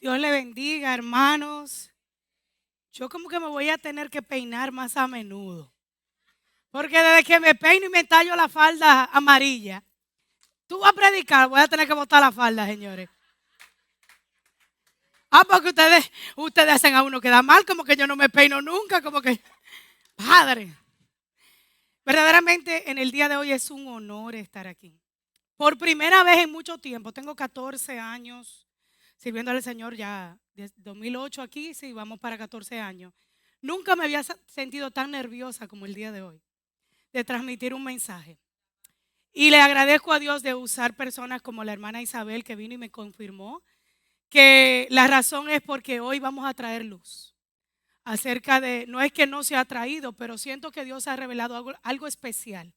Dios le bendiga, hermanos. Yo como que me voy a tener que peinar más a menudo. Porque desde que me peino y me tallo la falda amarilla, tú vas a predicar, voy a tener que botar la falda, señores. Ah, porque ustedes, ustedes hacen a uno queda mal, como que yo no me peino nunca, como que, padre. Verdaderamente en el día de hoy es un honor estar aquí. Por primera vez en mucho tiempo, tengo 14 años sirviendo al Señor ya desde 2008 aquí, sí, vamos para 14 años. Nunca me había sentido tan nerviosa como el día de hoy de transmitir un mensaje. Y le agradezco a Dios de usar personas como la hermana Isabel que vino y me confirmó que la razón es porque hoy vamos a traer luz acerca de, no es que no se ha traído, pero siento que Dios ha revelado algo, algo especial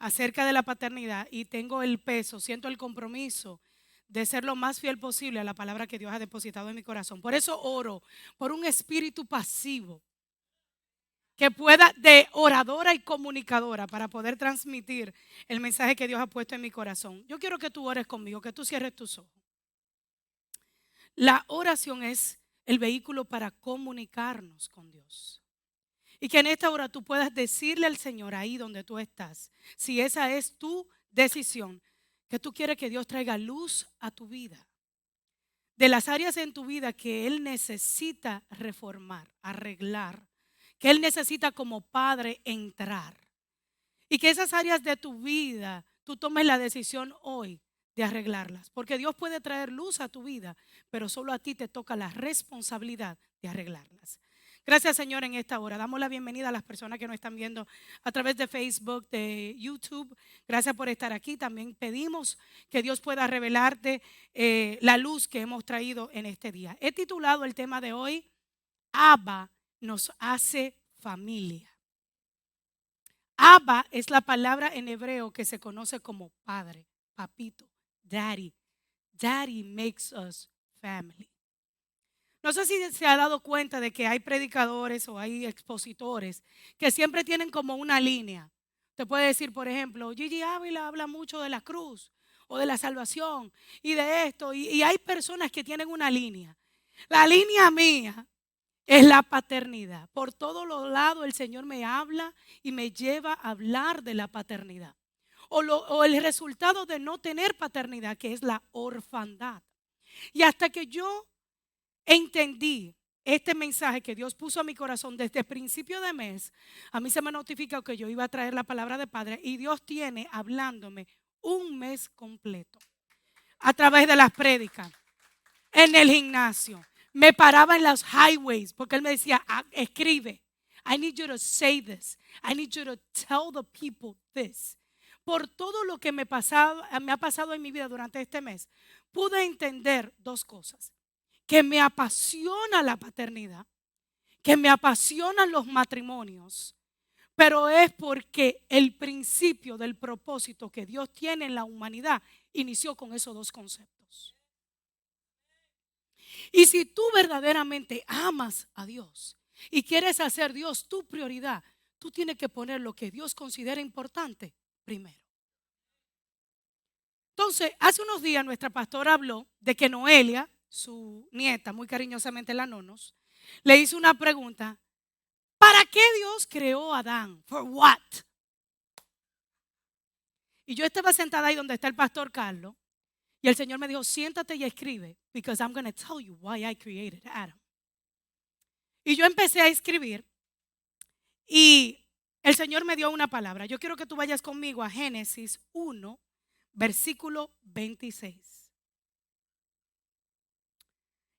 acerca de la paternidad y tengo el peso, siento el compromiso de ser lo más fiel posible a la palabra que Dios ha depositado en mi corazón. Por eso oro por un espíritu pasivo que pueda de oradora y comunicadora para poder transmitir el mensaje que Dios ha puesto en mi corazón. Yo quiero que tú ores conmigo, que tú cierres tus ojos. La oración es el vehículo para comunicarnos con Dios. Y que en esta hora tú puedas decirle al Señor ahí donde tú estás, si esa es tu decisión, que tú quieres que Dios traiga luz a tu vida. De las áreas en tu vida que Él necesita reformar, arreglar, que Él necesita como padre entrar. Y que esas áreas de tu vida tú tomes la decisión hoy de arreglarlas. Porque Dios puede traer luz a tu vida, pero solo a ti te toca la responsabilidad de arreglarlas. Gracias Señor en esta hora. Damos la bienvenida a las personas que nos están viendo a través de Facebook, de YouTube. Gracias por estar aquí. También pedimos que Dios pueda revelarte eh, la luz que hemos traído en este día. He titulado el tema de hoy, Abba nos hace familia. Abba es la palabra en hebreo que se conoce como padre, papito, daddy. Daddy makes us family. No sé si se ha dado cuenta de que hay predicadores o hay expositores que siempre tienen como una línea. Te puede decir, por ejemplo, Gigi Ávila habla mucho de la cruz o de la salvación y de esto. Y, hay personas que tienen una línea. La línea mía es la paternidad. Por todos los lados el Señor me habla y me lleva a hablar de la paternidad. O, o, el resultado de no tener paternidad, que es la orfandad. Y hasta que yo entendí este mensaje que Dios puso a mi corazón desde el principio de mes, a mí se me notificó que yo iba a traer la palabra de Padre y Dios tiene hablándome un mes completo a través de las prédicas, en el gimnasio. Me paraba en los highways porque Él me decía, ah, escribe. I need you to say this. I need you to tell the people this. Por todo lo que me, me ha pasado en mi vida durante este mes, pude entender dos cosas que me apasiona la paternidad, que me apasionan los matrimonios, pero es porque el principio del propósito que Dios tiene en la humanidad inició con esos dos conceptos. Y si tú verdaderamente amas a Dios y quieres hacer Dios tu prioridad, tú tienes que poner lo que Dios considera importante primero. Entonces, hace unos días nuestra pastora habló de que Noelia su nieta, muy cariñosamente la Nonos, le hizo una pregunta. ¿Para qué Dios creó a Adán? ¿For what? Y yo estaba sentada ahí donde está el pastor Carlos. Y el Señor me dijo, siéntate y escribe, because I'm going to tell you why I created Adam. Y yo empecé a escribir y el Señor me dio una palabra. Yo quiero que tú vayas conmigo a Génesis 1, versículo 26.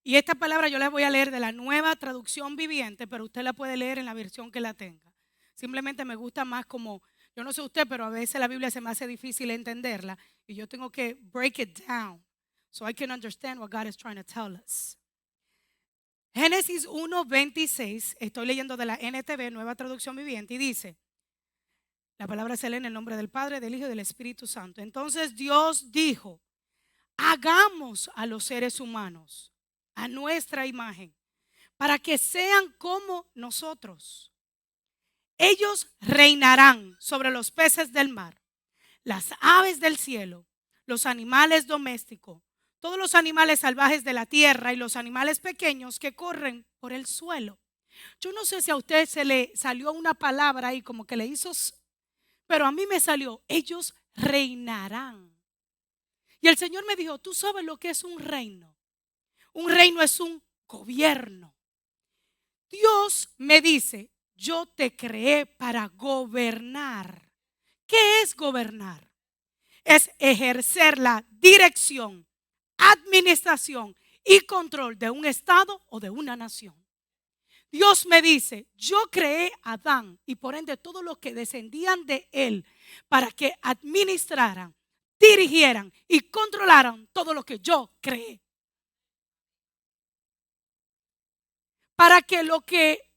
Y esta palabra yo la voy a leer de la nueva traducción viviente, pero usted la puede leer en la versión que la tenga. Simplemente me gusta más como, yo no sé usted, pero a veces la Biblia se me hace difícil entenderla y yo tengo que break it down so I can understand what God is trying to tell us. Génesis 1:26, estoy leyendo de la NTV, nueva traducción viviente, y dice, la palabra se lee en el nombre del Padre, del Hijo y del Espíritu Santo. Entonces Dios dijo, hagamos a los seres humanos a nuestra imagen, para que sean como nosotros. Ellos reinarán sobre los peces del mar, las aves del cielo, los animales domésticos, todos los animales salvajes de la tierra y los animales pequeños que corren por el suelo. Yo no sé si a usted se le salió una palabra ahí como que le hizo, pero a mí me salió, ellos reinarán. Y el Señor me dijo, tú sabes lo que es un reino. Un reino es un gobierno. Dios me dice, yo te creé para gobernar. ¿Qué es gobernar? Es ejercer la dirección, administración y control de un estado o de una nación. Dios me dice, yo creé a Adán y por ende todos los que descendían de él para que administraran, dirigieran y controlaran todo lo que yo creé. Para que lo que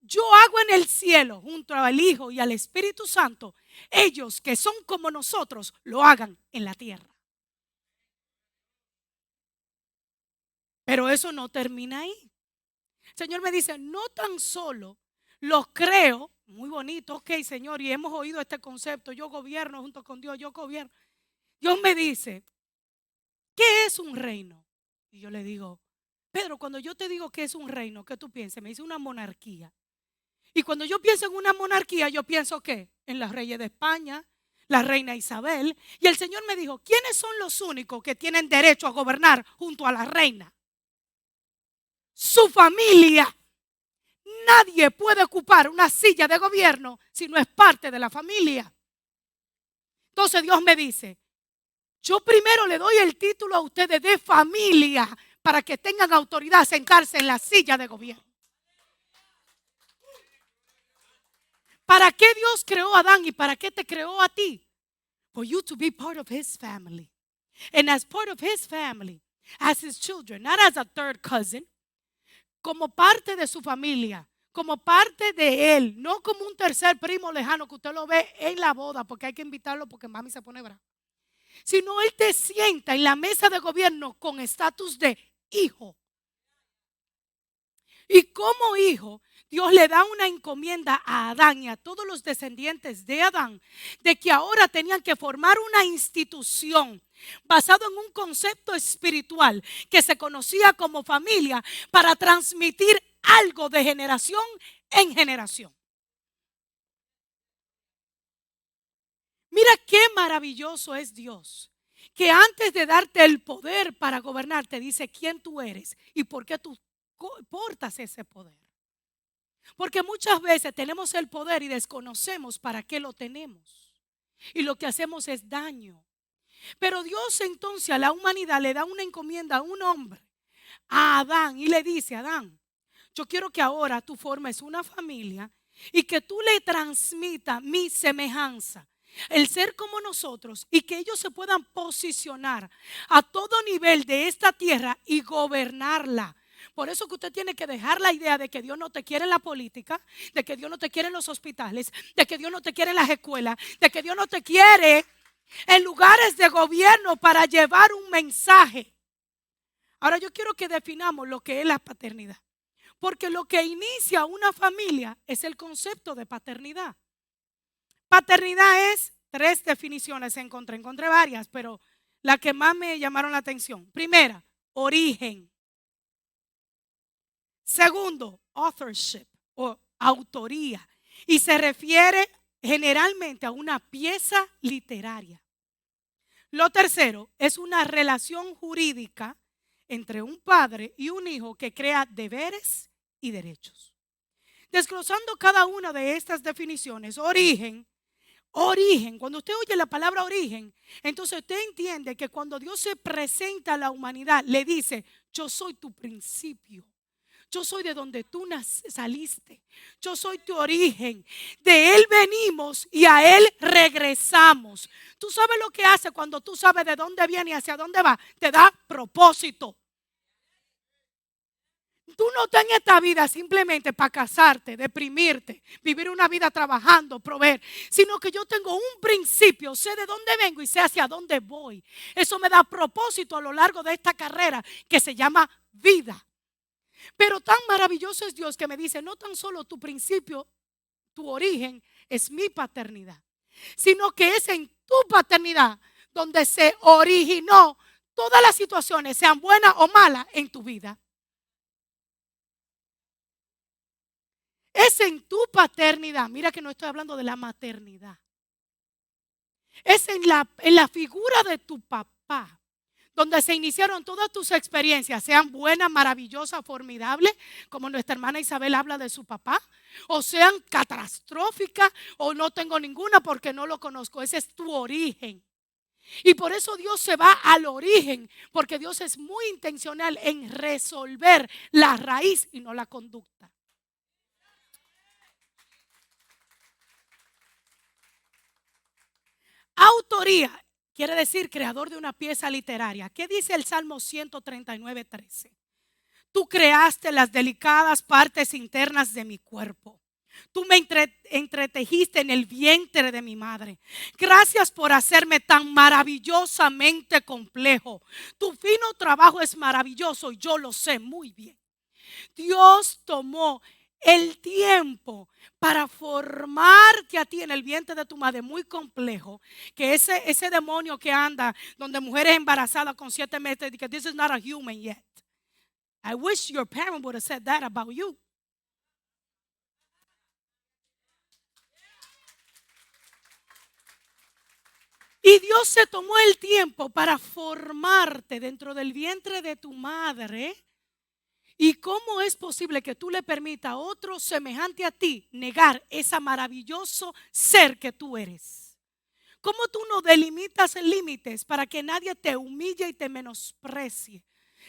yo hago en el cielo junto al Hijo y al Espíritu Santo, ellos que son como nosotros lo hagan en la tierra. Pero eso no termina ahí. Señor me dice, no tan solo los creo, muy bonito, ok Señor, y hemos oído este concepto, yo gobierno junto con Dios, yo gobierno. Dios me dice, ¿qué es un reino? Y yo le digo, Pedro, cuando yo te digo que es un reino, ¿qué tú piensas? Me dice una monarquía. Y cuando yo pienso en una monarquía, yo pienso que en las reyes de España, la reina Isabel. Y el Señor me dijo, ¿quiénes son los únicos que tienen derecho a gobernar junto a la reina? Su familia. Nadie puede ocupar una silla de gobierno si no es parte de la familia. Entonces Dios me dice, yo primero le doy el título a ustedes de familia para que tengan autoridad a sentarse en la silla de gobierno. ¿Para qué Dios creó a Adán y para qué te creó a ti? For you to be part of his family. And as part of his family, as his children, not as a third cousin, como parte de su familia, como parte de él, no como un tercer primo lejano que usted lo ve en la boda porque hay que invitarlo porque mami se pone brava. Sino él te sienta en la mesa de gobierno con estatus de hijo. Y como hijo, Dios le da una encomienda a Adán y a todos los descendientes de Adán de que ahora tenían que formar una institución basado en un concepto espiritual que se conocía como familia para transmitir algo de generación en generación. Mira qué maravilloso es Dios, que antes de darte el poder para gobernar te dice quién tú eres y por qué tú portas ese poder. Porque muchas veces tenemos el poder y desconocemos para qué lo tenemos. Y lo que hacemos es daño. Pero Dios entonces a la humanidad le da una encomienda a un hombre, a Adán, y le dice, Adán, yo quiero que ahora tú formes una familia y que tú le transmita mi semejanza, el ser como nosotros y que ellos se puedan posicionar a todo nivel de esta tierra y gobernarla por eso que usted tiene que dejar la idea de que Dios no te quiere en la política, de que Dios no te quiere en los hospitales, de que Dios no te quiere en las escuelas, de que Dios no te quiere en lugares de gobierno para llevar un mensaje. Ahora yo quiero que definamos lo que es la paternidad. Porque lo que inicia una familia es el concepto de paternidad. Paternidad es tres definiciones, encontré, encontré varias, pero la que más me llamaron la atención. Primera, origen. Segundo, authorship o autoría. Y se refiere generalmente a una pieza literaria. Lo tercero es una relación jurídica entre un padre y un hijo que crea deberes y derechos. Desglosando cada una de estas definiciones, origen, origen, cuando usted oye la palabra origen, entonces usted entiende que cuando Dios se presenta a la humanidad, le dice, yo soy tu principio. Yo soy de donde tú saliste. Yo soy tu origen. De Él venimos y a Él regresamos. Tú sabes lo que hace cuando tú sabes de dónde viene y hacia dónde va. Te da propósito. Tú no estás en esta vida simplemente para casarte, deprimirte, vivir una vida trabajando, proveer, sino que yo tengo un principio, sé de dónde vengo y sé hacia dónde voy. Eso me da propósito a lo largo de esta carrera que se llama vida. Pero tan maravilloso es Dios que me dice, no tan solo tu principio, tu origen es mi paternidad, sino que es en tu paternidad donde se originó todas las situaciones, sean buenas o malas en tu vida, es en tu paternidad. Mira que no estoy hablando de la maternidad. Es en la, en la figura de tu papá donde se iniciaron todas tus experiencias, sean buenas, maravillosas, formidables, como nuestra hermana Isabel habla de su papá, o sean catastróficas, o no tengo ninguna porque no lo conozco. Ese es tu origen. Y por eso Dios se va al origen, porque Dios es muy intencional en resolver la raíz y no la conducta. Autoría quiere decir creador de una pieza literaria. ¿Qué dice el Salmo 139, 13? Tú creaste las delicadas partes internas de mi cuerpo. Tú me entretejiste en el vientre de mi madre. Gracias por hacerme tan maravillosamente complejo. Tu fino trabajo es maravilloso y yo lo sé muy bien. Dios tomó el tiempo para formarte a ti en el vientre de tu madre muy complejo, que ese, ese demonio que anda donde mujeres embarazadas con siete meses, que this is not a human yet. I wish your parent would have said that about you. Y Dios se tomó el tiempo para formarte dentro del vientre de tu madre. ¿Y cómo es posible que tú le permitas a otro semejante a ti negar ese maravilloso ser que tú eres? ¿Cómo tú no delimitas límites para que nadie te humille y te menosprecie?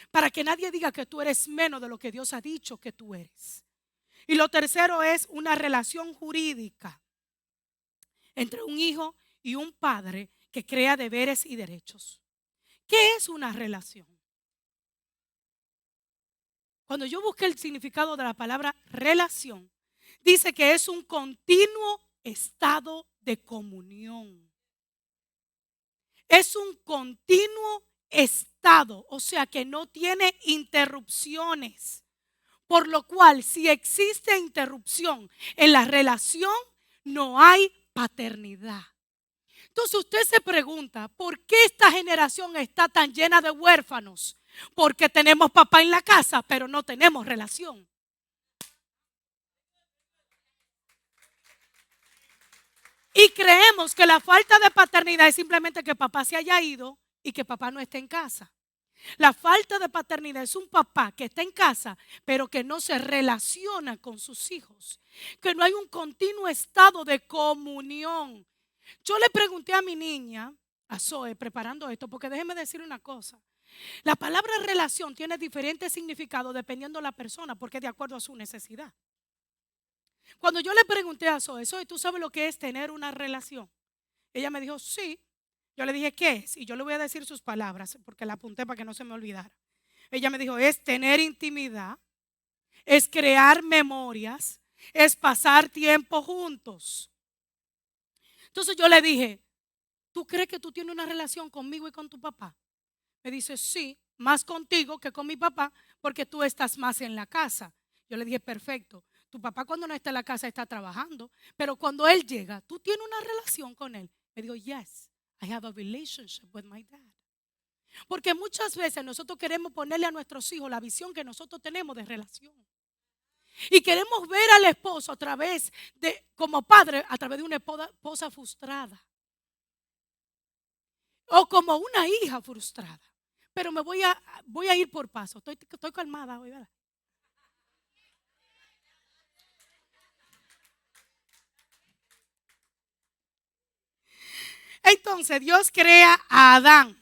Para que nadie diga que tú eres menos de lo que Dios ha dicho que tú eres. Y lo tercero es una relación jurídica entre un hijo y un padre que crea deberes y derechos. ¿Qué es una relación? Cuando yo busqué el significado de la palabra relación, dice que es un continuo estado de comunión. Es un continuo estado, o sea que no tiene interrupciones. Por lo cual, si existe interrupción en la relación, no hay paternidad. Entonces usted se pregunta, ¿por qué esta generación está tan llena de huérfanos? Porque tenemos papá en la casa, pero no tenemos relación. Y creemos que la falta de paternidad es simplemente que papá se haya ido y que papá no esté en casa. La falta de paternidad es un papá que está en casa, pero que no se relaciona con sus hijos. Que no hay un continuo estado de comunión. Yo le pregunté a mi niña, a Zoe, preparando esto, porque déjeme decir una cosa. La palabra relación tiene diferentes significados dependiendo de la persona, porque es de acuerdo a su necesidad. Cuando yo le pregunté a Zoe, Zoe, ¿tú sabes lo que es tener una relación? Ella me dijo, sí. Yo le dije, ¿qué es? Y yo le voy a decir sus palabras, porque la apunté para que no se me olvidara. Ella me dijo, es tener intimidad, es crear memorias, es pasar tiempo juntos. Entonces yo le dije, ¿tú crees que tú tienes una relación conmigo y con tu papá? Me dice, sí, más contigo que con mi papá, porque tú estás más en la casa. Yo le dije, perfecto. Tu papá cuando no está en la casa está trabajando, pero cuando él llega, tú tienes una relación con él. Me dijo, yes, I have a relationship with my dad. Porque muchas veces nosotros queremos ponerle a nuestros hijos la visión que nosotros tenemos de relación. Y queremos ver al esposo a través de, como padre, a través de una esposa frustrada. O como una hija frustrada. Pero me voy a, voy a ir por paso. Estoy, estoy calmada hoy. Entonces Dios crea a Adán.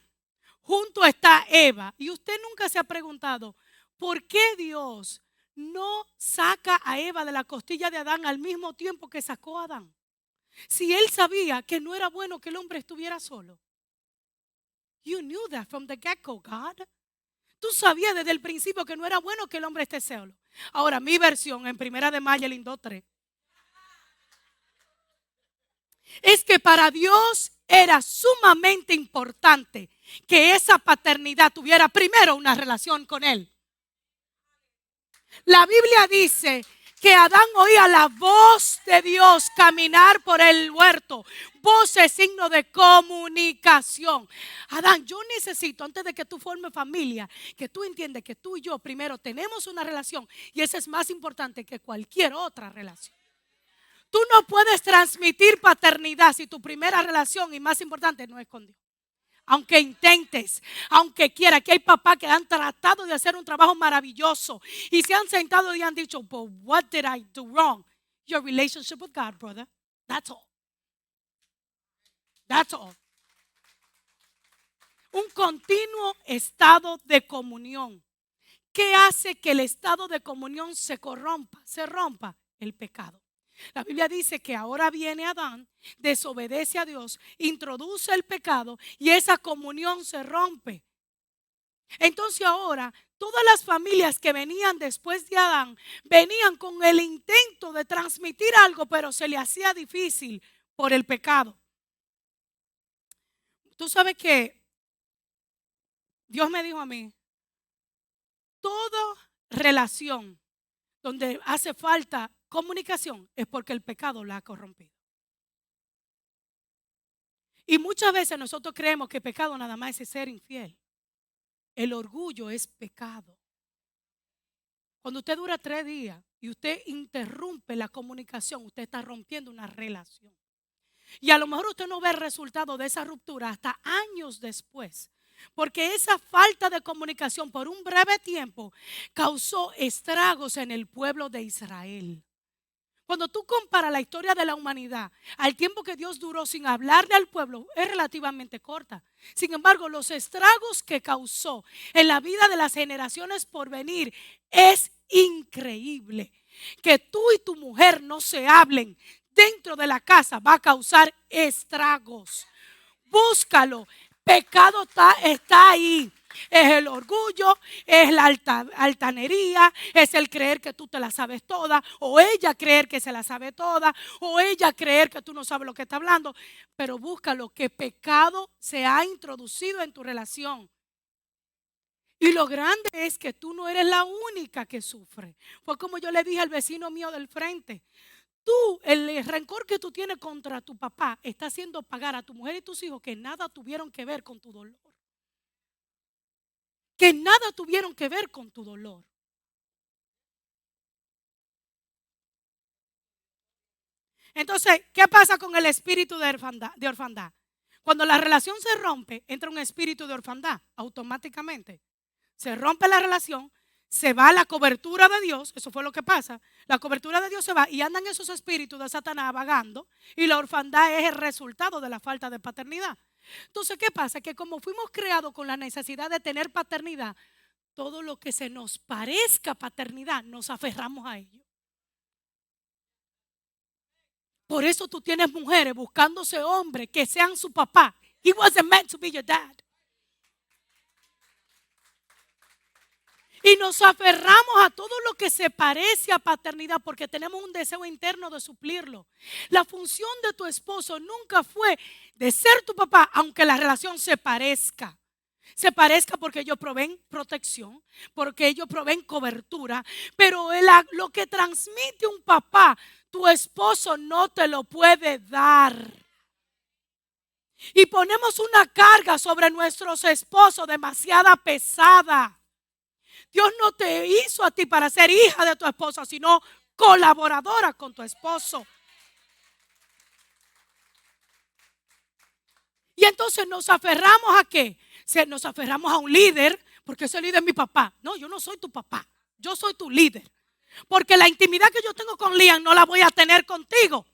Junto está Eva. Y usted nunca se ha preguntado, ¿por qué Dios no saca a Eva de la costilla de Adán al mismo tiempo que sacó a Adán. Si él sabía que no era bueno que el hombre estuviera solo. You knew that from the get-go, God. Tú sabías desde el principio que no era bueno que el hombre esté solo. Ahora, mi versión en Primera de Mayo, el 3, es que para Dios era sumamente importante que esa paternidad tuviera primero una relación con Él. La Biblia dice que Adán oía la voz de Dios caminar por el huerto. Voz es signo de comunicación. Adán, yo necesito, antes de que tú formes familia, que tú entiendas que tú y yo primero tenemos una relación y esa es más importante que cualquier otra relación. Tú no puedes transmitir paternidad si tu primera relación y más importante no es con Dios aunque intentes, aunque quiera, que hay papás que han tratado de hacer un trabajo maravilloso y se han sentado y han dicho, but what did I do wrong? Your relationship with God, brother. That's all. That's all. Un continuo estado de comunión. ¿Qué hace que el estado de comunión se corrompa, se rompa? El pecado. La Biblia dice que ahora viene Adán, desobedece a Dios, introduce el pecado y esa comunión se rompe. Entonces ahora todas las familias que venían después de Adán venían con el intento de transmitir algo, pero se le hacía difícil por el pecado. Tú sabes que Dios me dijo a mí, toda relación donde hace falta comunicación es porque el pecado la ha corrompido. Y muchas veces nosotros creemos que pecado nada más es ser infiel. El orgullo es pecado. Cuando usted dura tres días y usted interrumpe la comunicación, usted está rompiendo una relación. Y a lo mejor usted no ve el resultado de esa ruptura hasta años después. Porque esa falta de comunicación por un breve tiempo causó estragos en el pueblo de Israel. Cuando tú comparas la historia de la humanidad al tiempo que Dios duró sin hablarle al pueblo, es relativamente corta. Sin embargo, los estragos que causó en la vida de las generaciones por venir es increíble. Que tú y tu mujer no se hablen dentro de la casa va a causar estragos. Búscalo. Pecado está, está ahí es el orgullo, es la altanería, es el creer que tú te la sabes toda, o ella creer que se la sabe toda, o ella creer que tú no sabes lo que está hablando. Pero busca lo que pecado se ha introducido en tu relación. Y lo grande es que tú no eres la única que sufre. Fue como yo le dije al vecino mío del frente. Tú, el rencor que tú tienes contra tu papá está haciendo pagar a tu mujer y tus hijos que nada tuvieron que ver con tu dolor que nada tuvieron que ver con tu dolor. Entonces, ¿qué pasa con el espíritu de orfandad, Cuando la relación se rompe, entra un espíritu de orfandad automáticamente. Se rompe la relación, se va la cobertura de Dios, eso fue lo que pasa. La cobertura de Dios se va y andan esos espíritus de Satanás vagando y la orfandad es el resultado de la falta de paternidad. Entonces, ¿qué pasa? Que como fuimos creados con la necesidad de tener paternidad, todo lo que se nos parezca paternidad, nos aferramos a ello. Por eso tú tienes mujeres buscándose hombres que sean su papá. He wasn't meant to be your dad. Y nos aferramos a todo lo que se parece a paternidad porque tenemos un deseo interno de suplirlo. La función de tu esposo nunca fue de ser tu papá, aunque la relación se parezca. Se parezca porque ellos proveen protección, porque ellos proveen cobertura, pero lo que transmite un papá, tu esposo no te lo puede dar. Y ponemos una carga sobre nuestros esposos demasiada pesada. Dios no te hizo a ti para ser hija de tu esposa, sino colaboradora con tu esposo. Y entonces nos aferramos a qué? Nos aferramos a un líder, porque ese líder es mi papá. No, yo no soy tu papá, yo soy tu líder. Porque la intimidad que yo tengo con Liam no la voy a tener contigo.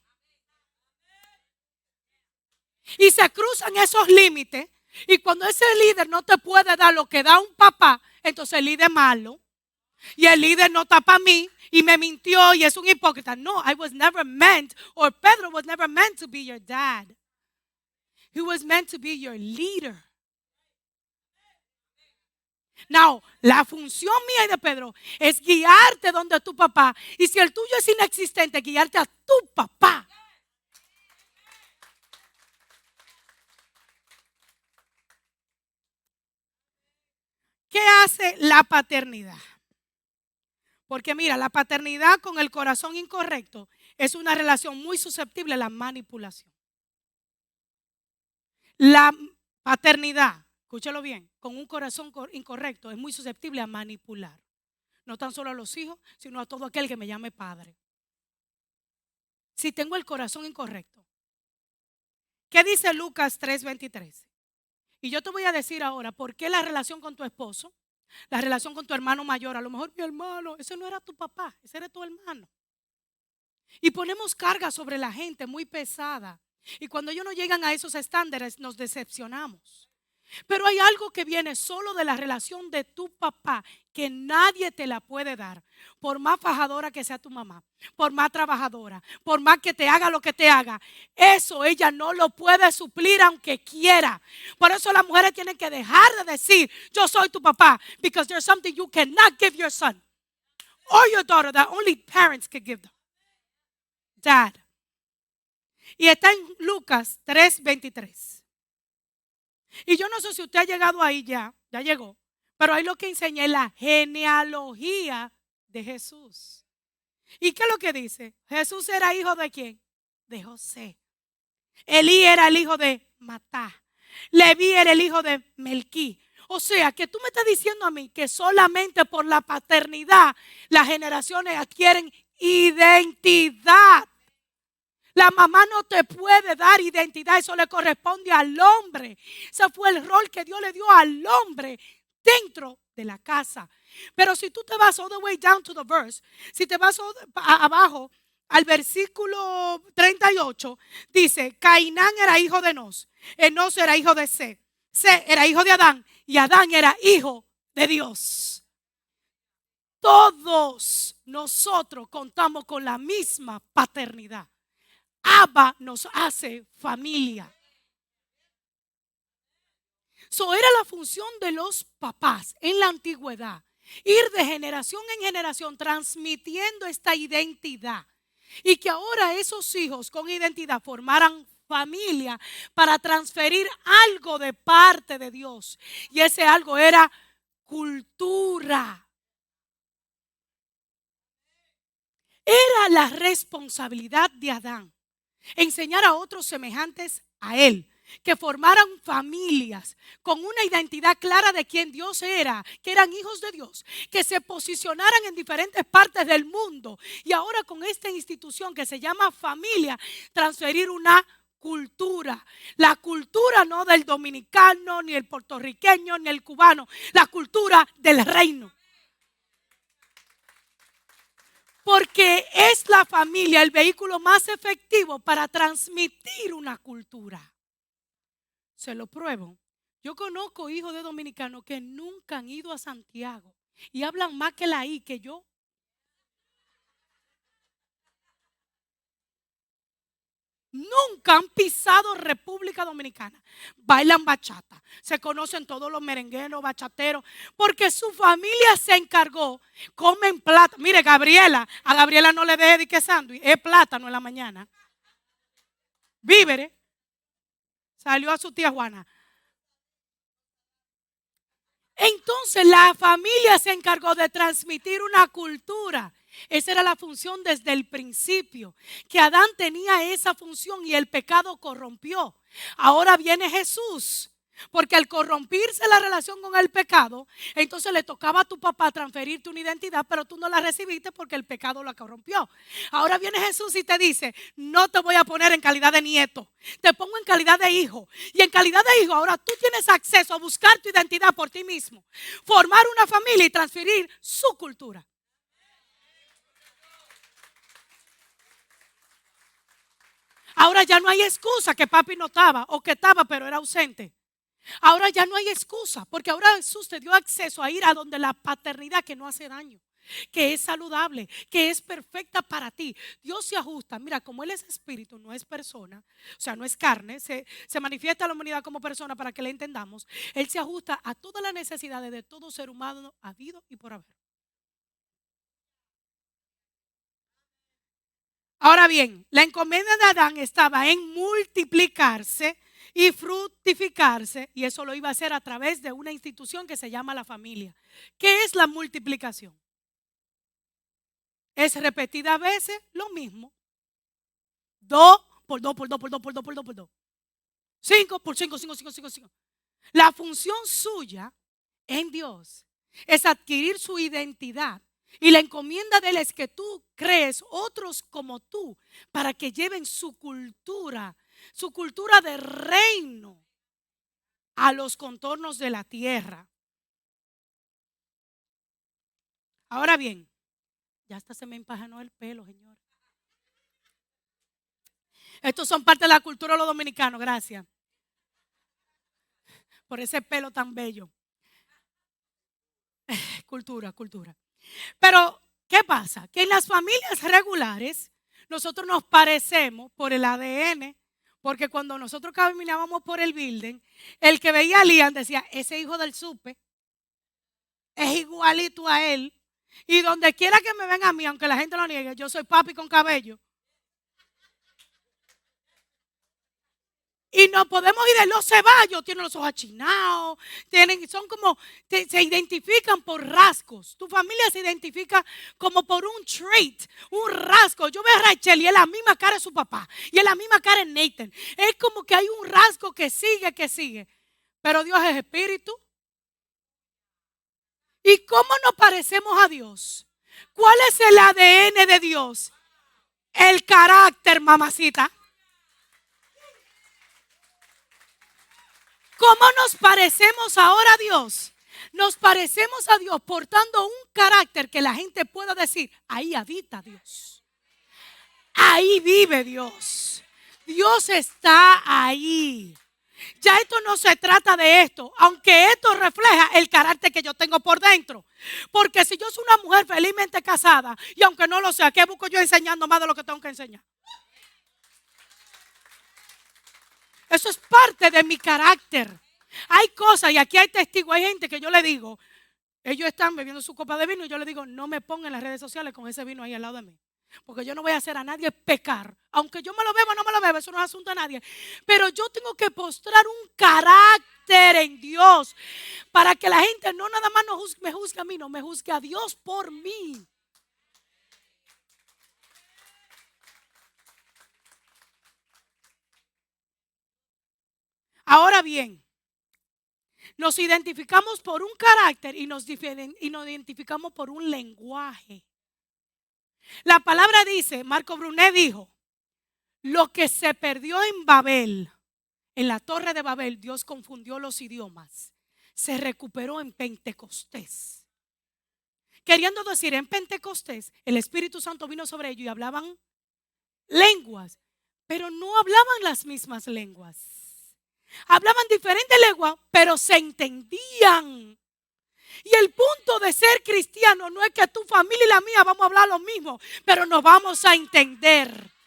Y se cruzan esos límites. Y cuando ese líder no te puede dar lo que da un papá, entonces el líder malo. Y el líder no está para mí y me mintió y es un hipócrita. No, I was never meant, or Pedro was never meant to be your dad. He was meant to be your leader. Now, la función mía y de Pedro es guiarte donde tu papá. Y si el tuyo es inexistente, guiarte a tu papá. ¿Qué hace la paternidad? Porque mira, la paternidad con el corazón incorrecto es una relación muy susceptible a la manipulación. La paternidad, escúchalo bien, con un corazón incorrecto es muy susceptible a manipular. No tan solo a los hijos, sino a todo aquel que me llame padre. Si tengo el corazón incorrecto. ¿Qué dice Lucas 3:23? Y yo te voy a decir ahora, ¿por qué la relación con tu esposo? La relación con tu hermano mayor, a lo mejor mi hermano, ese no era tu papá, ese era tu hermano. Y ponemos carga sobre la gente muy pesada. Y cuando ellos no llegan a esos estándares, nos decepcionamos. Pero hay algo que viene solo de la relación de tu papá que nadie te la puede dar. Por más fajadora que sea tu mamá, por más trabajadora, por más que te haga lo que te haga, eso ella no lo puede suplir aunque quiera. Por eso las mujeres tienen que dejar de decir, yo soy tu papá, because there's something you cannot give your son or your daughter that only parents can give them. Dad. Y está en Lucas 3:23. Y yo no sé si usted ha llegado ahí ya, ya llegó, pero ahí lo que enseña es la genealogía de Jesús. ¿Y qué es lo que dice? Jesús era hijo de quién? De José. Elí era el hijo de Matá. Leví era el hijo de Melquí. O sea, que tú me estás diciendo a mí que solamente por la paternidad las generaciones adquieren identidad. La mamá no te puede dar identidad, eso le corresponde al hombre. Ese fue el rol que Dios le dio al hombre dentro de la casa. Pero si tú te vas all the way down to the verse, si te vas abajo al versículo 38, dice, Cainán era hijo de Nos, Enos era hijo de Se, Se era hijo de Adán y Adán era hijo de Dios. Todos nosotros contamos con la misma paternidad. Abba nos hace familia. So era la función de los papás en la antigüedad. Ir de generación en generación transmitiendo esta identidad. Y que ahora esos hijos con identidad formaran familia para transferir algo de parte de Dios. Y ese algo era cultura. Era la responsabilidad de Adán enseñar a otros semejantes a Él, que formaran familias con una identidad clara de quién Dios era, que eran hijos de Dios, que se posicionaran en diferentes partes del mundo y ahora con esta institución que se llama familia, transferir una cultura. La cultura no del dominicano, ni el puertorriqueño, ni el cubano, la cultura del reino. Porque es la familia el vehículo más efectivo para transmitir una cultura. Se lo pruebo. Yo conozco hijos de dominicanos que nunca han ido a Santiago y hablan más que la I que yo. Nunca han pisado República Dominicana. Bailan bachata, se conocen todos los merengueros, bachateros, porque su familia se encargó, comen plata. Mire, Gabriela, a Gabriela no le deje de que sándwich, es plátano en la mañana. Víveres. Salió a su tía Juana. Entonces la familia se encargó de transmitir una cultura. Esa era la función desde el principio, que Adán tenía esa función y el pecado corrompió. Ahora viene Jesús. Porque al corrompirse la relación con el pecado, entonces le tocaba a tu papá transferirte una identidad, pero tú no la recibiste porque el pecado la corrompió. Ahora viene Jesús y te dice, no te voy a poner en calidad de nieto, te pongo en calidad de hijo. Y en calidad de hijo, ahora tú tienes acceso a buscar tu identidad por ti mismo, formar una familia y transferir su cultura. Ahora ya no hay excusa que papi no estaba o que estaba pero era ausente. Ahora ya no hay excusa porque ahora Jesús te dio acceso a ir a donde la paternidad que no hace daño, que es saludable, que es perfecta para ti. Dios se ajusta. Mira, como Él es espíritu, no es persona, o sea, no es carne, se, se manifiesta a la humanidad como persona para que le entendamos. Él se ajusta a todas las necesidades de todo ser humano habido y por haber. Ahora bien, la encomienda de Adán estaba en multiplicarse y fructificarse, y eso lo iba a hacer a través de una institución que se llama la familia. ¿Qué es la multiplicación? es repetida veces lo mismo. Dos por dos, por dos, por dos, por dos, por dos, por dos. Cinco por cinco, cinco, cinco, cinco, cinco. La función suya en Dios es adquirir su identidad. Y la encomienda de él es que tú crees otros como tú para que lleven su cultura, su cultura de reino a los contornos de la tierra. Ahora bien, ya hasta se me empajanó el pelo, Señor. Estos son parte de la cultura de los dominicanos, gracias. Por ese pelo tan bello. Cultura, cultura. Pero, ¿qué pasa? Que en las familias regulares nosotros nos parecemos por el ADN, porque cuando nosotros caminábamos por el building, el que veía a Lian decía, ese hijo del supe es igualito a él. Y donde quiera que me venga a mí, aunque la gente lo niegue, yo soy papi con cabello. Y no podemos ir de los ceballos, tienen los ojos achinados, tienen, son como, se identifican por rasgos. Tu familia se identifica como por un trait, un rasgo. Yo veo a Rachel y es la misma cara de su papá, y es la misma cara de Nathan. Es como que hay un rasgo que sigue, que sigue. Pero Dios es espíritu. ¿Y cómo nos parecemos a Dios? ¿Cuál es el ADN de Dios? El carácter, mamacita. ¿Cómo nos parecemos ahora a Dios? Nos parecemos a Dios portando un carácter que la gente pueda decir, ahí habita Dios. Ahí vive Dios. Dios está ahí. Ya esto no se trata de esto, aunque esto refleja el carácter que yo tengo por dentro. Porque si yo soy una mujer felizmente casada, y aunque no lo sea, ¿qué busco yo enseñando más de lo que tengo que enseñar? Eso es parte de mi carácter. Hay cosas, y aquí hay testigos, hay gente que yo le digo, ellos están bebiendo su copa de vino y yo le digo, no me pongan en las redes sociales con ese vino ahí al lado de mí. Porque yo no voy a hacer a nadie pecar. Aunque yo me lo beba o no me lo beba, eso no es asunto de nadie. Pero yo tengo que postrar un carácter en Dios para que la gente no nada más me juzgue a mí, no me juzgue a Dios por mí. Ahora bien, nos identificamos por un carácter y nos, identificamos por un lenguaje. La palabra dice, Marco Brunet dijo, lo que se perdió en Babel, en la torre de Babel, Dios confundió los idiomas. Se recuperó en Pentecostés. Queriendo decir, en Pentecostés, el Espíritu Santo vino sobre ellos y hablaban lenguas, pero no hablaban las mismas lenguas. Hablaban diferentes lenguas, pero se entendían. Y el punto de ser cristiano no es que tu familia y la mía vamos a hablar lo mismo, pero nos vamos a entender.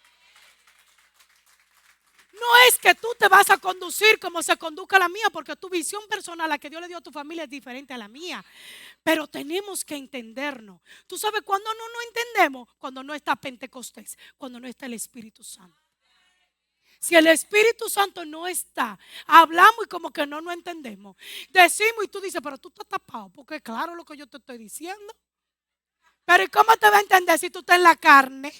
No es que tú te vas a conducir como se conduzca la mía, porque tu visión personal, la que Dios le dio a tu familia, es diferente a la mía. Pero tenemos que entendernos. ¿Tú sabes cuándo no nos entendemos? Cuando no está Pentecostés, cuando no está el Espíritu Santo. Si el Espíritu Santo no está, hablamos y como que no nos entendemos. Decimos y tú dices, pero tú estás tapado, porque claro lo que yo te estoy diciendo. Pero ¿y cómo te va a entender si tú estás en la carne?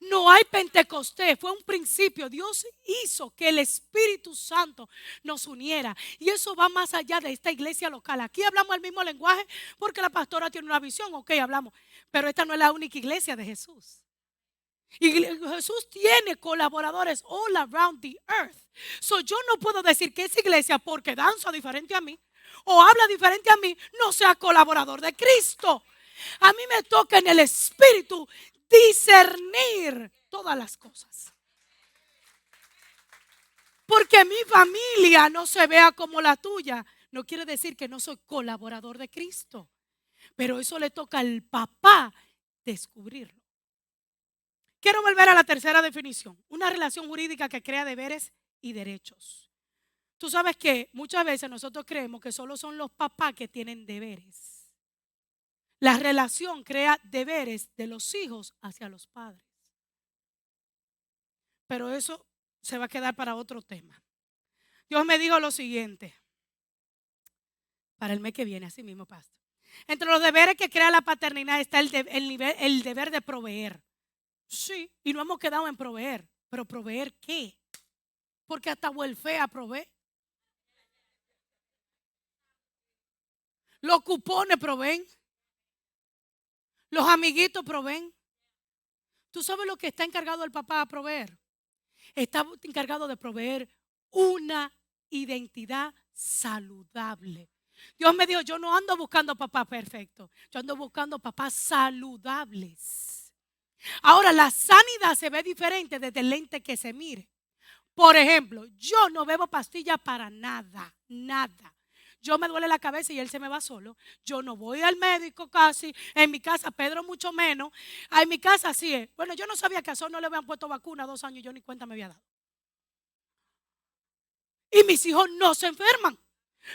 No hay Pentecostés, fue un principio. Dios hizo que el Espíritu Santo nos uniera. Y eso va más allá de esta iglesia local. Aquí hablamos el mismo lenguaje porque la pastora tiene una visión, ok, hablamos. Pero esta no es la única iglesia de Jesús. Y Jesús tiene colaboradores all around the earth. So yo no puedo decir que esa iglesia, porque danza diferente a mí o habla diferente a mí, no sea colaborador de Cristo. A mí me toca en el espíritu discernir todas las cosas. Porque mi familia no se vea como la tuya, no quiere decir que no soy colaborador de Cristo. Pero eso le toca al papá descubrirlo. Quiero volver a la tercera definición. Una relación jurídica que crea deberes y derechos. Tú sabes que muchas veces nosotros creemos que solo son los papás que tienen deberes. La relación crea deberes de los hijos hacia los padres. Pero eso se va a quedar para otro tema. Dios me dijo lo siguiente. Para el mes que viene, así mismo, pastor. Entre los deberes que crea la paternidad está el, el, deber de proveer. Sí, y no hemos quedado en proveer. Pero proveer qué? Porque hasta a provee. Los cupones proveen. Los amiguitos proveen. ¿Tú sabes lo que está encargado el papá a proveer? Está encargado de proveer una identidad saludable. Dios me dijo, yo no ando buscando papás perfectos, yo ando buscando papás saludables. Ahora, la sanidad se ve diferente desde el lente que se mire. Por ejemplo, yo no bebo pastillas para nada, nada. Yo me duele la cabeza y él se me va solo. Yo no voy al médico casi. En mi casa, Pedro mucho menos. Ah, en mi casa sí es. Bueno, yo no sabía que a Sol no le habían puesto vacuna dos años. Yo ni cuenta me había dado. Y mis hijos no se enferman.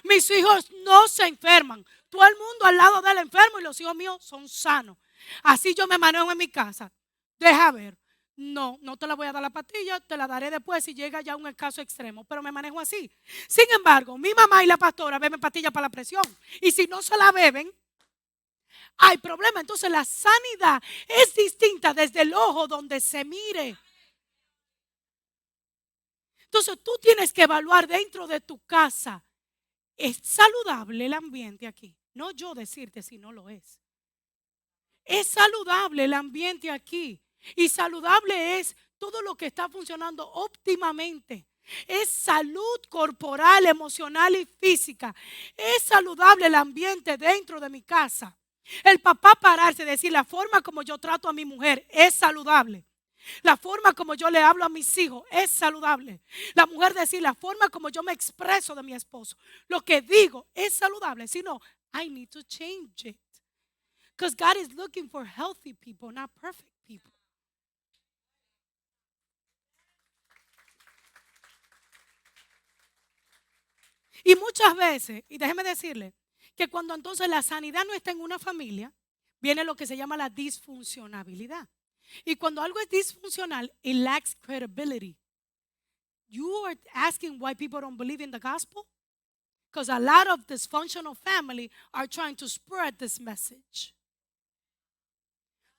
Mis hijos no se enferman. Todo el mundo al lado del enfermo y los hijos míos son sanos. Así yo me manejo en mi casa. Deja ver. No, no te la voy a dar la pastilla, te la daré después si llega ya un caso extremo, pero me manejo así. Sin embargo, mi mamá y la pastora beben pastillas para la presión. Y si no se la beben, hay problema. Entonces la sanidad es distinta desde el ojo donde se mire. Entonces tú tienes que evaluar dentro de tu casa. ¿Es saludable el ambiente aquí? No yo decirte si no lo es. ¿Es saludable el ambiente aquí? Y saludable es todo lo que está funcionando óptimamente. Es salud corporal, emocional y física. Es saludable el ambiente dentro de mi casa. El papá pararse y decir la forma como yo trato a mi mujer es saludable. La forma como yo le hablo a mis hijos es saludable. La mujer decir la forma como yo me expreso de mi esposo. Lo que digo es saludable. Si no, I need to change it. Because God is looking for healthy people, not perfect people. Y muchas veces, y déjeme decirle, que cuando entonces la sanidad no está en una familia, viene lo que se llama la disfuncionabilidad. Y cuando algo es disfuncional, it lacks credibility. You are asking why people don't believe in the gospel? Because a lot of dysfunctional family are trying to spread this message.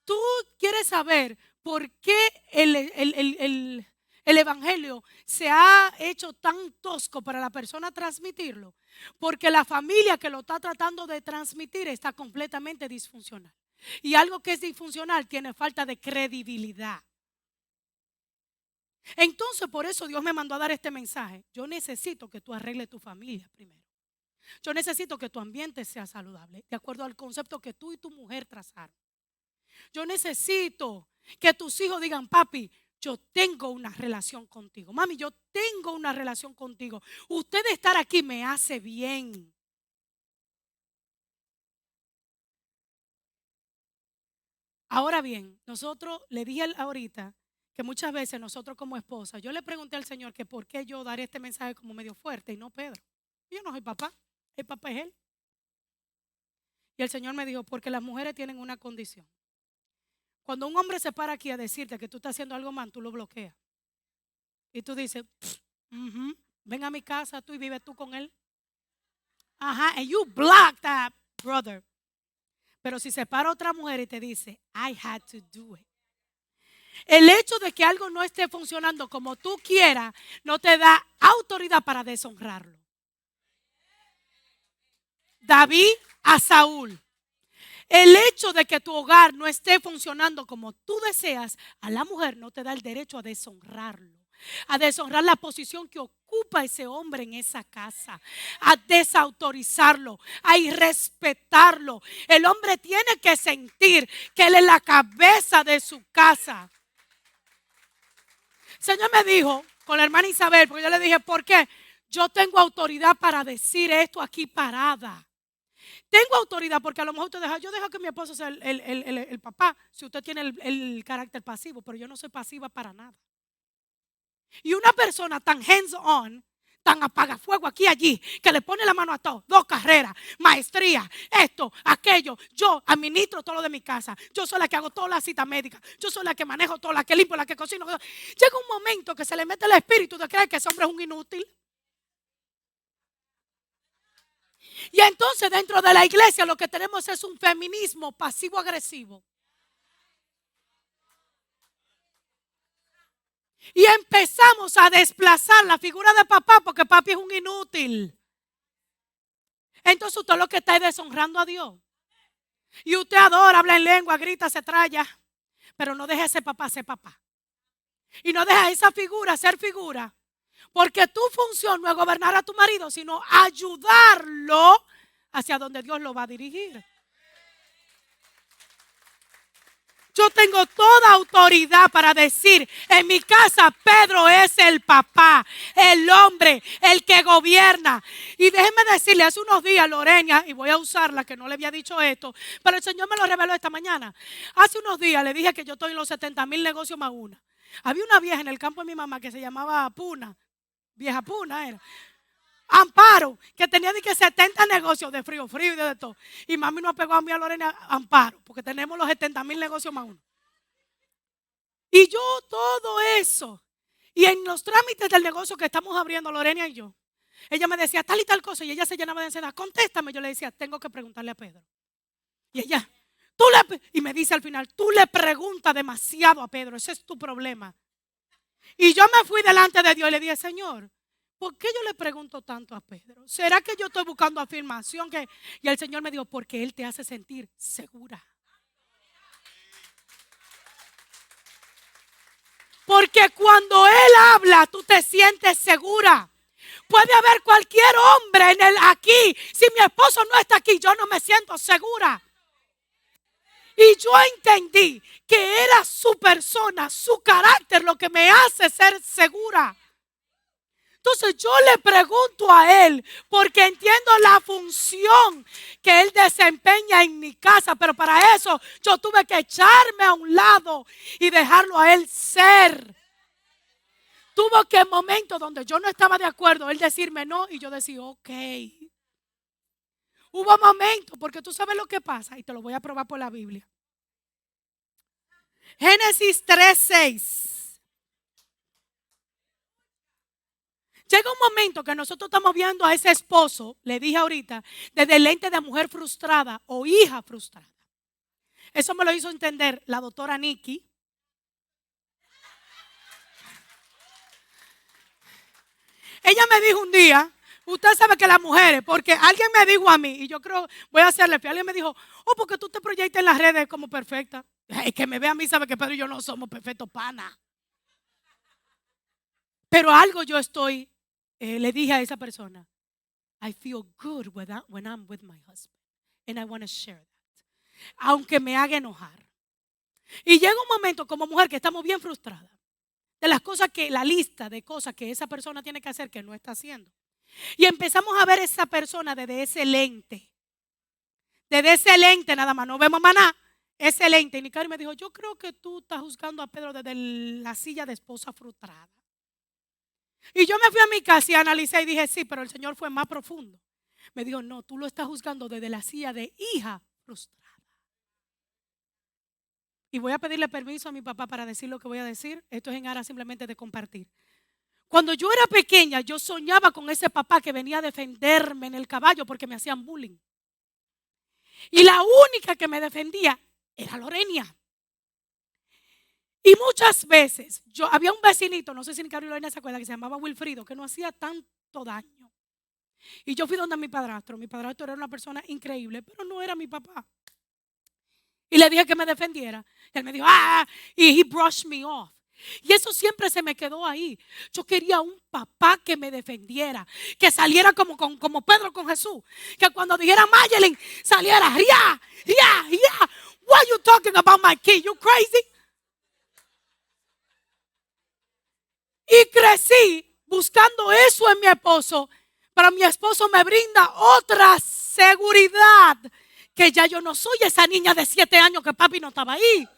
Tú quieres saber por qué el, el, el, el Evangelio se ha hecho tan tosco para la persona transmitirlo, porque la familia que lo está tratando de transmitir está completamente disfuncional. Y algo que es disfuncional tiene falta de credibilidad. Entonces, por eso Dios me mandó a dar este mensaje. Yo necesito que tú arregles tu familia primero. Yo necesito que tu ambiente sea saludable, de acuerdo al concepto que tú y tu mujer trazaron. Yo necesito que tus hijos digan, papi, yo tengo una relación contigo. Mami, yo tengo una relación contigo. Usted estar aquí me hace bien. Ahora bien, nosotros le dije ahorita que muchas veces nosotros como esposa, yo le pregunté al Señor que por qué yo daré este mensaje como medio fuerte y no Pedro. Yo no soy papá, el papá es él. Y el Señor me dijo, porque las mujeres tienen una condición. Cuando un hombre se para aquí a decirte que tú estás haciendo algo mal, tú lo bloqueas. Y tú dices, ven a mi casa tú y vive tú con él. Ajá, and you block that brother. Pero si se para otra mujer y te dice, I had to do it. El hecho de que algo no esté funcionando como tú quieras no te da autoridad para deshonrarlo. David a Saúl. El hecho de que tu hogar no esté funcionando como tú deseas, a la mujer no te da el derecho a deshonrarlo a deshonrar la posición que ocupa ese hombre en esa casa, a desautorizarlo, a irrespetarlo. El hombre tiene que sentir que él es la cabeza de su casa. Señor me dijo con la hermana Isabel, porque yo le dije, ¿por qué? Yo tengo autoridad para decir esto aquí parada. Tengo autoridad porque a lo mejor usted deja, yo dejo que mi esposo sea el, papá, si usted tiene el, carácter pasivo, pero yo no soy pasiva para nada. Y una persona tan hands-on, tan apagafuego aquí y allí, que le pone la mano a todo, dos carreras, maestría, esto, aquello. Yo administro todo lo de mi casa. Yo soy la que hago todas las citas médicas. Yo soy la que manejo todo, la que limpio, la que cocino. Llega un momento que se le mete el espíritu de creer que ese hombre es un inútil. Y entonces dentro de la iglesia lo que tenemos es un feminismo pasivo-agresivo. Y empezamos a desplazar la figura de papá porque papi es un inútil. Entonces usted lo que está es deshonrando a Dios. Y usted adora, habla en lengua, grita, se traya. Pero no deja ese papá ser papá. Y no deja esa figura ser figura. Porque tu función no es gobernar a tu marido, sino ayudarlo hacia donde Dios lo va a dirigir. Yo tengo toda autoridad para decir, en mi casa Pedro es el papá, el hombre, el que gobierna. Y déjeme decirle, hace unos días Lorena, y voy a usarla, que no le había dicho esto, pero el Señor me lo reveló esta mañana. Hace unos días le dije que yo estoy en los 70 mil negocios más una. Había una vieja en el campo de mi mamá que se llamaba Puna, vieja Puna era. Amparo, que tenía de que 70 negocios de frío, frío y de todo. Y mami nos pegó a mí a Lorena Amparo, porque tenemos los 70 mil negocios más uno. Y yo todo eso. Y en los trámites del negocio que estamos abriendo, Lorena y yo, ella me decía tal y tal cosa y ella se llenaba de ansiedad. Contéstame. Yo le decía, tengo que preguntarle a Pedro. Y ella, tú le, y me dice al final, tú le preguntas demasiado a Pedro, ese es tu problema. Y yo me fui delante de Dios y le dije, Señor, ¿Por qué yo le pregunto tanto a Pedro? ¿Será que yo estoy buscando afirmación? Que... Y el Señor me dijo, porque Él te hace sentir segura. Porque cuando Él habla, tú te sientes segura. Puede haber cualquier hombre en el aquí. Si mi esposo no está aquí, yo no me siento segura. Y yo entendí que era su persona, su carácter lo que me hace ser segura. Entonces yo le pregunto a él, porque entiendo la función que él desempeña en mi casa, pero para eso yo tuve que echarme a un lado y dejarlo a él ser. Tuvo que en momentos donde yo no estaba de acuerdo, él decirme no y yo decía, ok. Hubo momentos, porque tú sabes lo que pasa, y te lo voy a probar por la Biblia. Génesis 3:6. Llega un momento que nosotros estamos viendo a ese esposo, le dije ahorita, desde el lente de mujer frustrada o hija frustrada. Eso me lo hizo entender la doctora Nikki. Ella me dijo un día, usted sabe que las mujeres, porque alguien me dijo a mí, y yo creo, voy a hacerle fiel, alguien me dijo, oh, porque tú te proyectas en las redes como perfecta. El que me ve a mí sabe que Pedro y yo no somos perfectos pana. Pero algo yo estoy eh, le dije a esa persona, I feel good when I'm with my husband. And I want to share that. Aunque me haga enojar. Y llega un momento como mujer que estamos bien frustradas de las cosas que, la lista de cosas que esa persona tiene que hacer que no está haciendo. Y empezamos a ver a esa persona desde ese lente. Desde ese lente nada más, no vemos maná. Ese lente. Y Nicari me dijo, yo creo que tú estás juzgando a Pedro desde la silla de esposa frustrada. Y yo me fui a mi casa y analicé y dije, sí, pero el Señor fue más profundo. Me dijo, no, tú lo estás juzgando desde la silla de hija frustrada. Y voy a pedirle permiso a mi papá para decir lo que voy a decir. Esto es en aras simplemente de compartir. Cuando yo era pequeña, yo soñaba con ese papá que venía a defenderme en el caballo porque me hacían bullying. Y la única que me defendía era Lorenia. Y muchas veces, yo había un vecinito, no sé si en Carolina se acuerda, que se llamaba Wilfrido, que no hacía tanto daño. Y yo fui donde mi padrastro. Mi padrastro era una persona increíble, pero no era mi papá. Y le dije que me defendiera. Y él me dijo, ah, y he brushed me off. Y eso siempre se me quedó ahí. Yo quería un papá que me defendiera, que saliera como, como, Pedro con Jesús. Que cuando dijera Mayelin, saliera, yeah, yeah, yeah. What are you talking about, my kid? You crazy? Y crecí buscando eso en mi esposo. Pero mi esposo me brinda otra seguridad. Que ya yo no soy esa niña de siete años que papi no estaba ahí.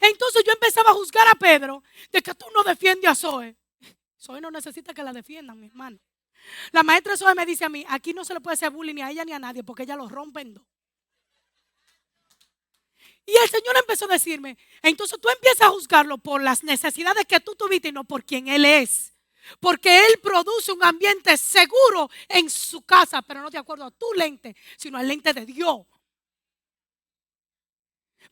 Entonces yo empezaba a juzgar a Pedro de que tú no defiendes a Zoe. Zoe no necesita que la defiendan, mi hermano. La maestra Zoe me dice a mí, aquí no se le puede hacer bullying ni a ella ni a nadie porque ella lo rompe en dos. Y el Señor empezó a decirme, entonces tú empiezas a juzgarlo por las necesidades que tú tuviste y no por quién Él es. Porque Él produce un ambiente seguro en su casa, pero no de acuerdo a tu lente, sino al lente de Dios.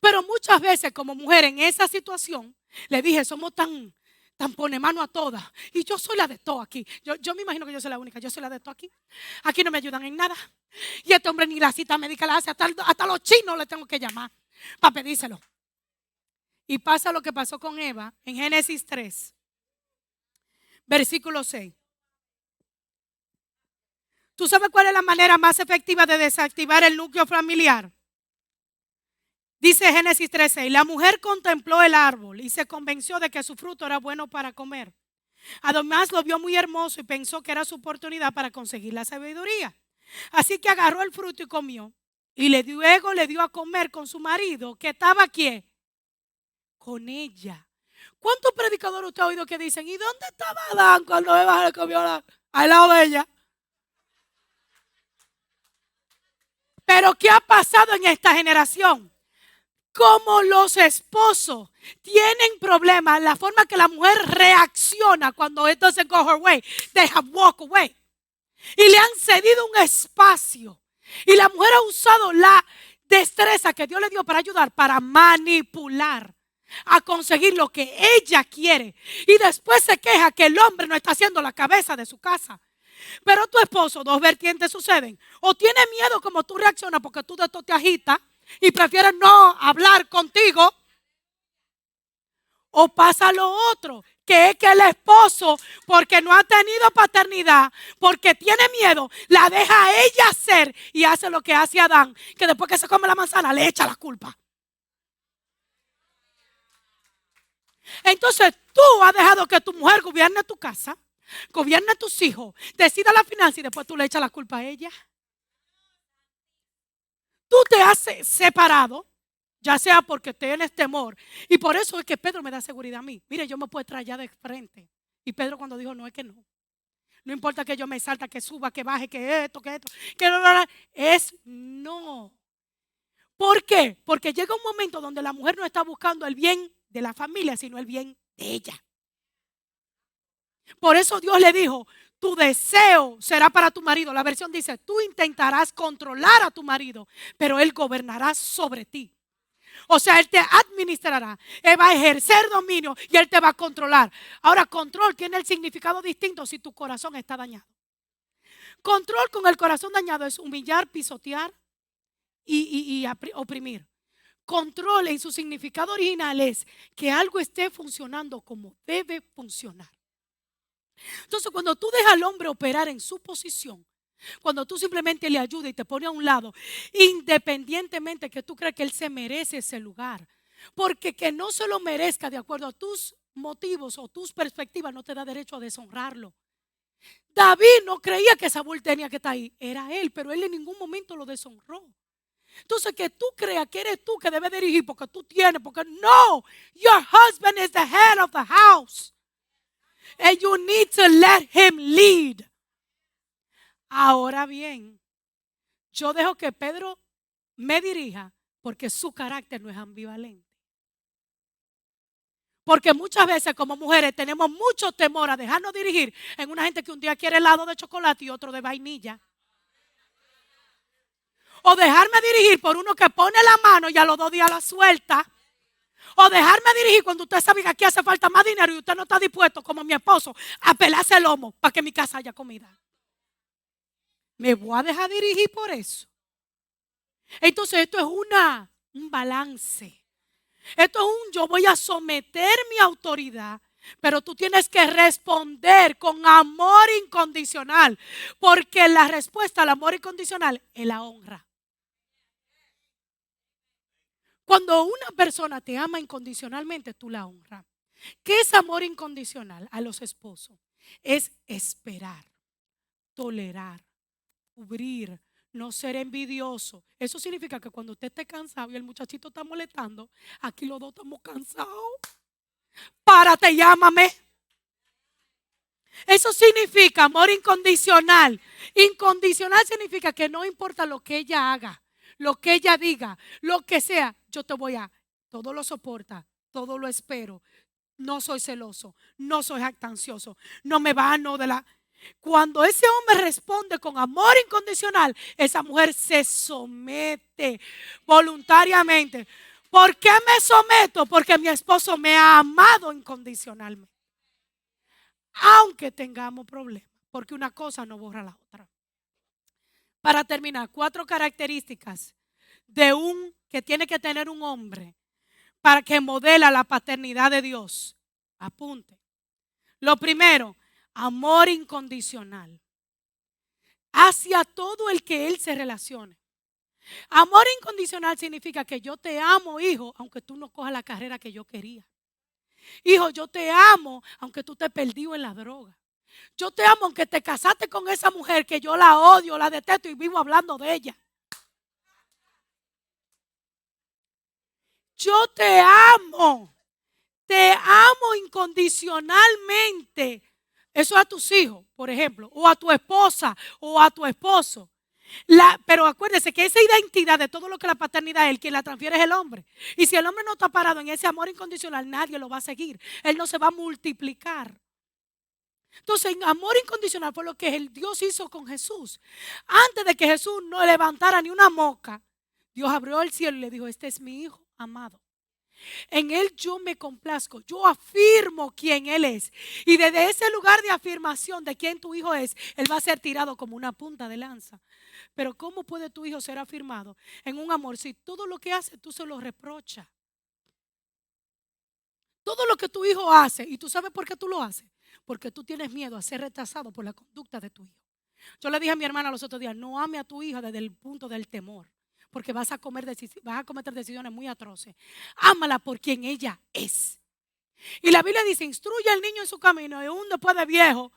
Pero muchas veces como mujer en esa situación, le dije, somos tan, tan pone mano a todas. Y yo soy la de todo aquí. Yo, yo, me imagino que yo soy la única. Yo soy la de todo aquí. Aquí no me ayudan en nada. Y este hombre ni la cita médica la hace. Hasta, los chinos le tengo que llamar para pedírselo. Y pasa lo que pasó con Eva en Génesis 3, versículo 6. ¿Tú sabes cuál es la manera más efectiva de desactivar el núcleo familiar? Dice Génesis 13, y la mujer contempló el árbol y se convenció de que su fruto era bueno para comer. Además lo vio muy hermoso y pensó que era su oportunidad para conseguir la sabiduría. Así que agarró el fruto y comió. Y luego le dio a comer con su marido, que estaba aquí, con ella. ¿Cuántos predicadores usted ha oído que dicen, ¿y dónde estaba Adán cuando Eva le comió al lado de ella? Pero ¿qué ha pasado en esta generación? Como los esposos tienen problemas, la forma que la mujer reacciona cuando it doesn't go her way, they have walk away. Y le han cedido un espacio. Y la mujer ha usado la destreza que Dios le dio para ayudar, para manipular, a conseguir lo que ella quiere. Y después se queja que el hombre no está haciendo la cabeza de su casa. Pero tu esposo, dos vertientes suceden. O tiene miedo como tú reaccionas porque tú de esto te agitas y prefieres no hablar contigo. O pasa lo otro, que es que el esposo, porque no ha tenido paternidad, porque tiene miedo, la deja a ella hacer y hace lo que hace Adán, que después que se come la manzana le echa la culpa. Entonces tú has dejado que tu mujer gobierne tu casa, gobierne tus hijos, decida la finanza y después tú le echas la culpa a ella tú te has separado, ya sea porque tienes temor. Y por eso es que Pedro me da seguridad a mí. Mire, yo me puedo traer ya de frente. Y Pedro cuando dijo, no es que no. No importa que yo me salta, que suba, que baje, que esto, que esto, que no, no, no. Es no. ¿Por qué? Porque llega un momento donde la mujer no está buscando el bien de la familia, sino el bien de ella. Por eso Dios le dijo, tu deseo será para tu marido. La versión dice, tú intentarás controlar a tu marido, pero él gobernará sobre ti. O sea, él te administrará, él va a ejercer dominio y él te va a controlar. Ahora, control tiene el significado distinto si tu corazón está dañado. Control con el corazón dañado es humillar, pisotear y, oprimir. Control en su significado original es que algo esté funcionando como debe funcionar. Entonces, cuando tú dejas al hombre operar en su posición, cuando tú simplemente le ayudas y te pones a un lado, independientemente que tú creas que él se merece ese lugar, porque que no se lo merezca de acuerdo a tus motivos o tus perspectivas no te da derecho a deshonrarlo. David no creía que Saúl tenía que estar ahí, era él, pero él en ningún momento lo deshonró. Entonces que tú creas que eres tú que debes dirigir porque tú tienes, porque no, your husband is the head of the house. And you need to let him lead. Ahora bien, yo dejo que Pedro me dirija porque su carácter no es ambivalente. Porque muchas veces como mujeres tenemos mucho temor a dejarnos dirigir en una gente que un día quiere helado de chocolate y otro de vainilla. O dejarme dirigir por uno que pone la mano y a los dos días la suelta. O dejarme dirigir cuando usted sabe que aquí hace falta más dinero y usted no está dispuesto, como mi esposo, a pelarse el lomo para que mi casa haya comida. Me voy a dejar dirigir por eso. Entonces esto es una, un balance. Esto es un yo voy a someter mi autoridad, pero tú tienes que responder con amor incondicional, porque la respuesta al amor incondicional es la honra. Cuando una persona te ama incondicionalmente, tú la honras. ¿Qué es amor incondicional a los esposos? Es esperar, tolerar, cubrir, no ser envidioso. Eso significa que cuando usted esté cansado y el muchachito está molestando, aquí los dos estamos cansados. Párate, llámame. Eso significa amor incondicional. Incondicional significa que no importa lo que ella haga, lo que ella diga, lo que sea, yo te voy a, todo lo soporta, todo lo espero, no soy celoso, no soy jactancioso, no me vano de la... Cuando ese hombre responde con amor incondicional, esa mujer se somete voluntariamente. ¿Por qué me someto? Porque mi esposo me ha amado incondicionalmente. Aunque tengamos problemas, porque una cosa no borra la otra. Para terminar, cuatro características de un que tiene que tener un hombre para que modela la paternidad de Dios. Apunte. Lo primero, amor incondicional hacia todo el que él se relacione. Amor incondicional significa que yo te amo, hijo, aunque tú no cojas la carrera que yo quería. Hijo, yo te amo, aunque tú te perdido en la droga. Yo te amo, aunque te casaste con esa mujer que yo la odio, la detesto y vivo hablando de ella. Yo te amo. Te amo incondicionalmente. Eso a tus hijos, por ejemplo, o a tu esposa, o a tu esposo. Pero acuérdese que esa identidad de todo lo que la paternidad es, el quien la transfiere es el hombre. Y si el hombre no está parado en ese amor incondicional, nadie lo va a seguir. Él no se va a multiplicar. Entonces, amor incondicional fue lo que el Dios hizo con Jesús. Antes de que Jesús no levantara ni una moca, Dios abrió el cielo y le dijo, este es mi hijo amado. En Él yo me complazco, yo afirmo quién Él es. Y desde ese lugar de afirmación de quién tu hijo es, Él va a ser tirado como una punta de lanza. Pero ¿cómo puede tu hijo ser afirmado en un amor si todo lo que hace tú se lo reprochas? Todo lo que tu hijo hace, y tú sabes por qué tú lo haces, porque tú tienes miedo a ser rechazado por la conducta de tu hijo. Yo le dije a mi hermana los otros días, no ame a tu hija desde el punto del temor porque vas a, comer vas a cometer decisiones muy atroces. Ámala por quien ella es. Y la Biblia dice, instruye al niño en su camino y un después de viejo,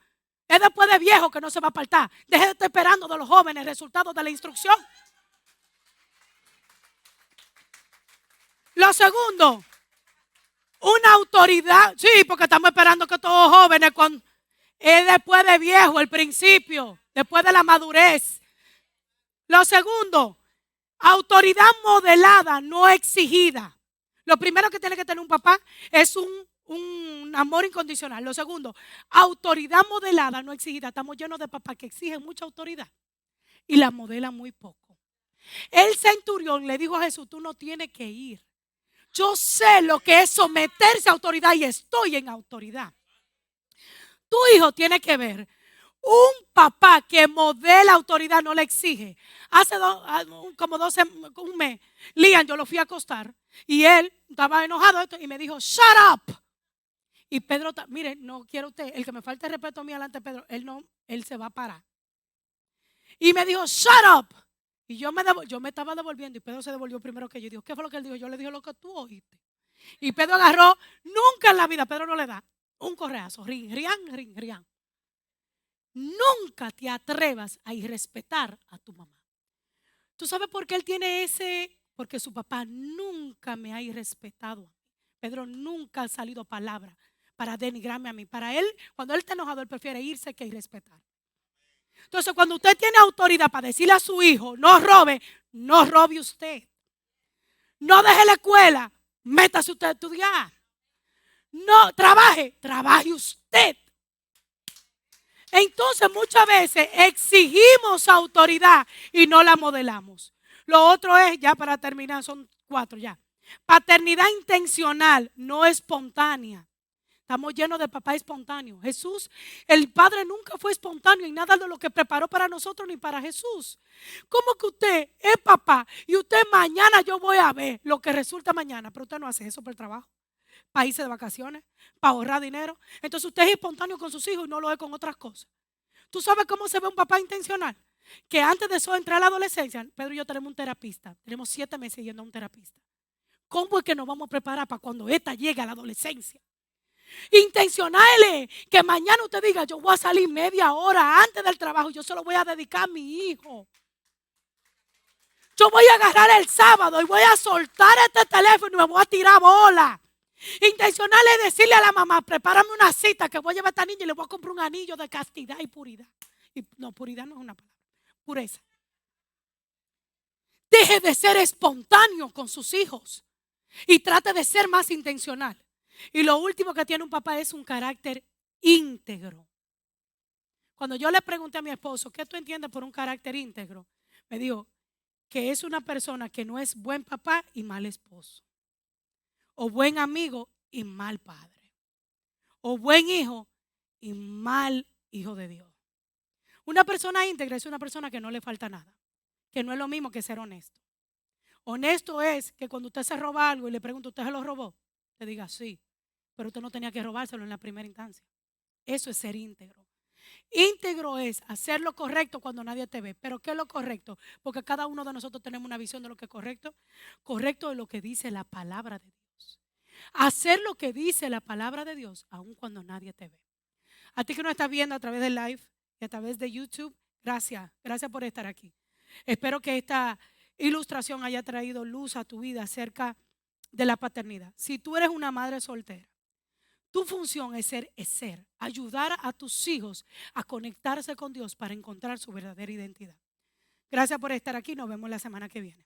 es después de viejo que no se va a apartar. Deje de estar esperando de los jóvenes resultados de la instrucción. Lo segundo, una autoridad. Sí, porque estamos esperando que todos jóvenes, con, es después de viejo, el principio, después de la madurez. Lo segundo, Autoridad modelada, no exigida. Lo primero que tiene que tener un papá es un, amor incondicional. Lo segundo, autoridad modelada, no exigida. Estamos llenos de papás que exigen mucha autoridad y la modelan muy poco. El centurión le dijo a Jesús, tú no tienes que ir. Yo sé lo que es someterse a autoridad y estoy en autoridad. Tu hijo tiene que ver un papá que modela autoridad no le exige. Hace ah, como 12, un mes, Lian, yo lo fui a acostar y él estaba enojado y me dijo, shut up. Y Pedro, mire, no quiero usted, el que me falte respeto a mí delante de Pedro, él no, él se va a parar. Y me dijo, shut up. Y yo me, yo me estaba devolviendo y Pedro se devolvió primero que yo. Dijo, ¿qué fue lo que él dijo? Yo le dije lo que tú oíste. Y Pedro agarró, nunca en la vida, Pedro no le da un correazo, ring, rian, ring, rian nunca te atrevas a irrespetar a tu mamá. ¿Tú sabes por qué él tiene ese? Porque su papá nunca me ha irrespetado. Pedro nunca ha salido palabra para denigrarme a mí. Para él, cuando él está enojado, él prefiere irse que irrespetar. Entonces, cuando usted tiene autoridad para decirle a su hijo, no robe, no robe usted. No deje la escuela, métase usted a estudiar. No, trabaje, trabaje usted. Entonces muchas veces exigimos autoridad y no la modelamos. Lo otro es, ya para terminar, son cuatro ya. Paternidad intencional, no espontánea. Estamos llenos de papá espontáneo. Jesús, el Padre nunca fue espontáneo en nada de lo que preparó para nosotros ni para Jesús. ¿Cómo que usted es papá y usted mañana yo voy a ver lo que resulta mañana? Pero usted no hace eso por el trabajo para irse de vacaciones, para ahorrar dinero. Entonces usted es espontáneo con sus hijos y no lo es con otras cosas. ¿Tú sabes cómo se ve un papá intencional? Que antes de eso entrar a la adolescencia, Pedro y yo tenemos un terapista. Tenemos siete meses yendo a un terapista. ¿Cómo es que nos vamos a preparar para cuando esta llegue a la adolescencia? Intencional que mañana usted diga, yo voy a salir media hora antes del trabajo, yo se lo voy a dedicar a mi hijo. Yo voy a agarrar el sábado y voy a soltar este teléfono y me voy a tirar bola. Intencional decirle a la mamá, prepárame una cita que voy a llevar a esta niña y le voy a comprar un anillo de castidad y puridad. Y, no, puridad no es una palabra, pureza. Deje de ser espontáneo con sus hijos y trate de ser más intencional. Y lo último que tiene un papá es un carácter íntegro. Cuando yo le pregunté a mi esposo, ¿qué tú entiendes por un carácter íntegro? Me dijo que es una persona que no es buen papá y mal esposo. O buen amigo y mal padre. O buen hijo y mal hijo de Dios. Una persona íntegra es una persona que no le falta nada. Que no es lo mismo que ser honesto. Honesto es que cuando usted se roba algo y le pregunta, ¿usted se lo robó? Le diga, sí, pero usted no tenía que robárselo en la primera instancia. Eso es ser íntegro. Íntegro es hacer lo correcto cuando nadie te ve. ¿Pero qué es lo correcto? Porque cada uno de nosotros tenemos una visión de lo que es correcto. Correcto es lo que dice la palabra de Dios. Hacer lo que dice la palabra de Dios, aun cuando nadie te ve. A ti que no estás viendo a través del live y a través de YouTube, gracias. Gracias por estar aquí. Espero que esta ilustración haya traído luz a tu vida acerca de la paternidad. Si tú eres una madre soltera, tu función es ser, es ayudar a tus hijos a conectarse con Dios para encontrar su verdadera identidad. Gracias por estar aquí. Nos vemos la semana que viene.